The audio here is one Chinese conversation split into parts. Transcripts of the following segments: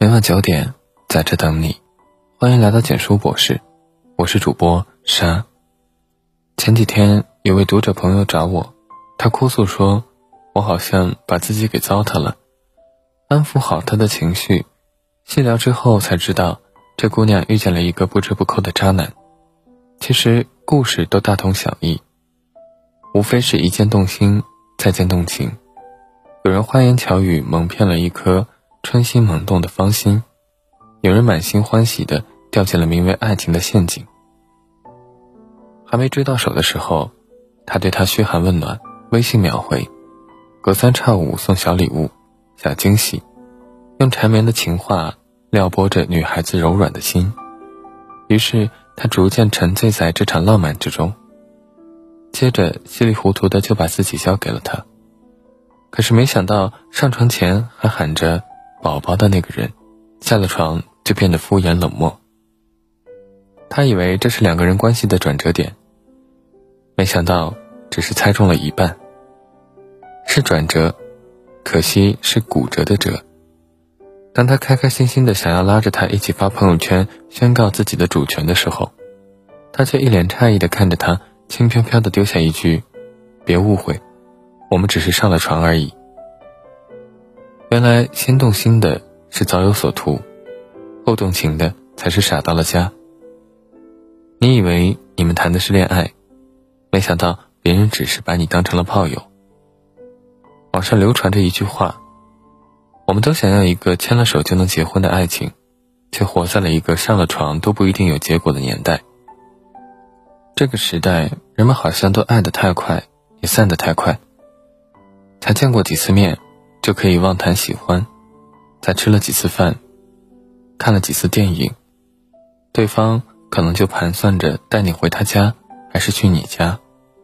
每晚九点，在这等你。欢迎来到简书博士，我是主播沙。前几天有位读者朋友找我，他哭诉说：“我好像把自己给糟蹋了。”安抚好他的情绪，细聊之后才知道，这姑娘遇见了一个不折不扣的渣男。其实故事都大同小异，无非是一见动心，再见动情。有人花言巧语蒙骗了一颗春心萌动的芳心。有人满心欢喜的掉进了名为爱情的陷阱，还没追到手的时候，他对她嘘寒问暖，微信秒回，隔三差五送小礼物、小惊喜，用缠绵的情话撩拨着女孩子柔软的心。于是他逐渐沉醉在这场浪漫之中，接着稀里糊涂的就把自己交给了他。可是没想到上床前还喊着“宝宝”的那个人。下了床就变得敷衍冷漠。他以为这是两个人关系的转折点，没想到只是猜中了一半。是转折，可惜是骨折的折。当他开开心心的想要拉着他一起发朋友圈宣告自己的主权的时候，他却一脸诧异的看着他，轻飘飘的丢下一句：“别误会，我们只是上了床而已。”原来先动心的。是早有所图，后动情的才是傻到了家。你以为你们谈的是恋爱，没想到别人只是把你当成了炮友。网上流传着一句话：我们都想要一个牵了手就能结婚的爱情，却活在了一个上了床都不一定有结果的年代。这个时代，人们好像都爱得太快，也散得太快。才见过几次面，就可以妄谈喜欢。才吃了几次饭，看了几次电影，对方可能就盘算着带你回他家，还是去你家，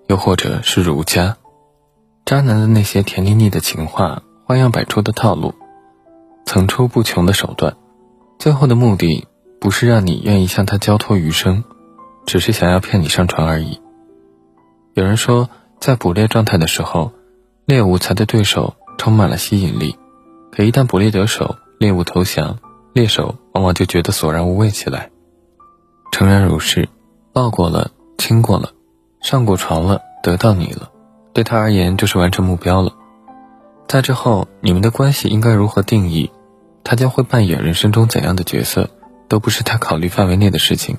又或者是如家。渣男的那些甜腻腻的情话，花样百出的套路，层出不穷的手段，最后的目的不是让你愿意向他交托余生，只是想要骗你上床而已。有人说，在捕猎状态的时候，猎物才对对手充满了吸引力。可一旦捕猎得手，猎物投降，猎手往往就觉得索然无味起来。诚然如是，抱过了，亲过了，上过床了，得到你了，对他而言就是完成目标了。在之后，你们的关系应该如何定义？他将会扮演人生中怎样的角色，都不是他考虑范围内的事情。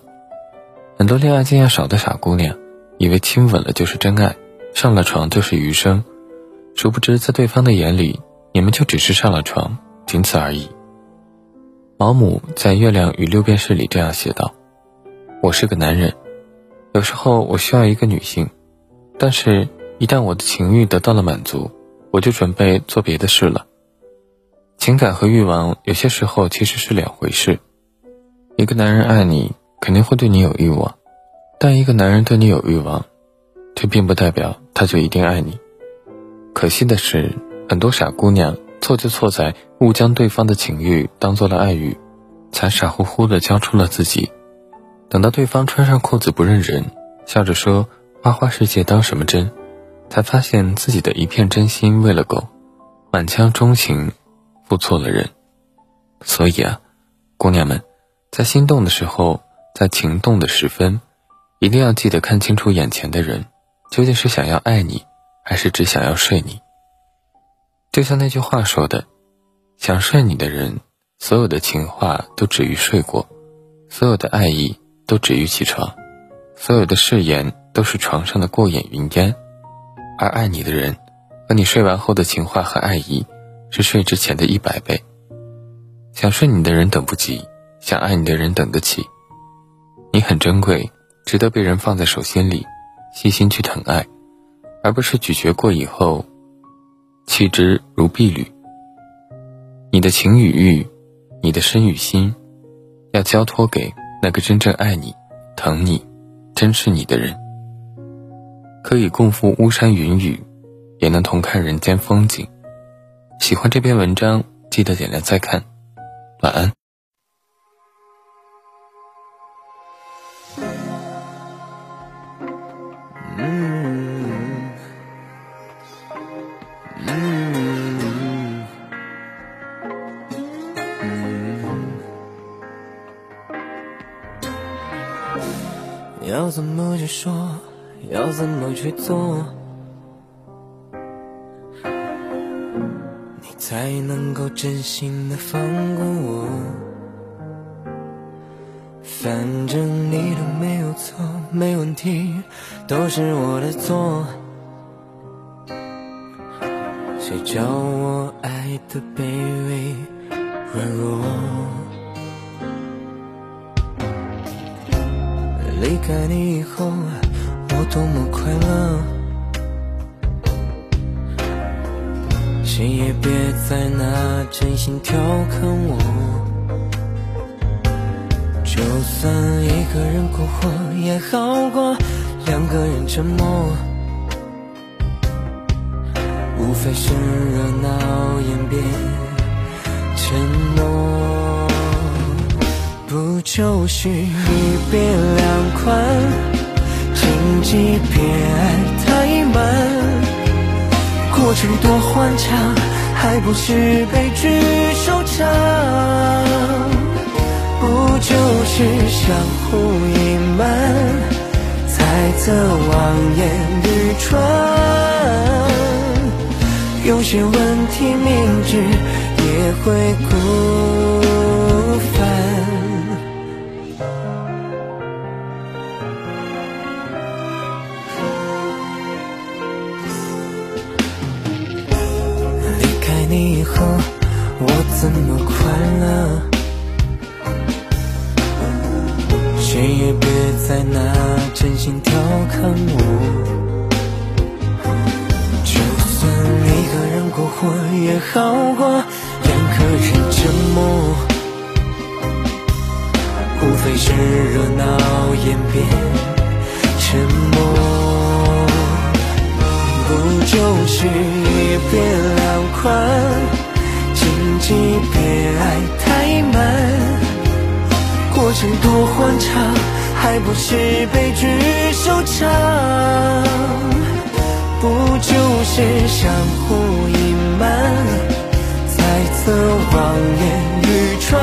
很多恋爱经验少的傻姑娘，以为亲吻了就是真爱，上了床就是余生，殊不知在对方的眼里。你们就只是上了床，仅此而已。毛姆在《月亮与六便士》里这样写道：“我是个男人，有时候我需要一个女性，但是，一旦我的情欲得到了满足，我就准备做别的事了。情感和欲望有些时候其实是两回事。一个男人爱你，肯定会对你有欲望，但一个男人对你有欲望，却并不代表他就一定爱你。可惜的是。”很多傻姑娘错就错在误将对方的情欲当做了爱欲，才傻乎乎的交出了自己。等到对方穿上裤子不认人，笑着说“花花世界当什么真”，才发现自己的一片真心喂了狗，满腔钟情付错了人。所以啊，姑娘们，在心动的时候，在情动的时分，一定要记得看清楚眼前的人，究竟是想要爱你，还是只想要睡你。就像那句话说的，想睡你的人，所有的情话都止于睡过，所有的爱意都止于起床，所有的誓言都是床上的过眼云烟，而爱你的人，和你睡完后的情话和爱意，是睡之前的一百倍。想睡你的人等不及，想爱你的人等得起。你很珍贵，值得被人放在手心里，细心去疼爱，而不是咀嚼过以后。弃之如敝履。你的情与欲，你的身与心，要交托给那个真正爱你、疼你、珍视你的人。可以共赴巫山云雨，也能同看人间风景。喜欢这篇文章，记得点亮再看。晚安。要怎么去说，要怎么去做，你才能够真心的放过我？反正你都没有错，没问题，都是我的错。谁叫我爱的卑微软弱？离开你以后，我多么快乐，谁也别再拿真心调侃我。就算一个人过活，也好过两个人沉默。无非是热闹演变沉默，不就是一别两宽，请记别爱太满，过程多欢畅，还不是悲剧收场？不就是相互隐瞒，猜测望眼欲穿？有些问题明知也会孤我怎么快乐？谁也别再拿真心调侃我。就算一个人过活也好过两个人沉默，无非是热闹演变沉默，不就是一别两宽，记别爱太满，过程多欢畅，还不是悲剧收场？不就是相互隐瞒，猜测望眼欲穿？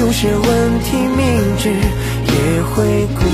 有些问题明知也会。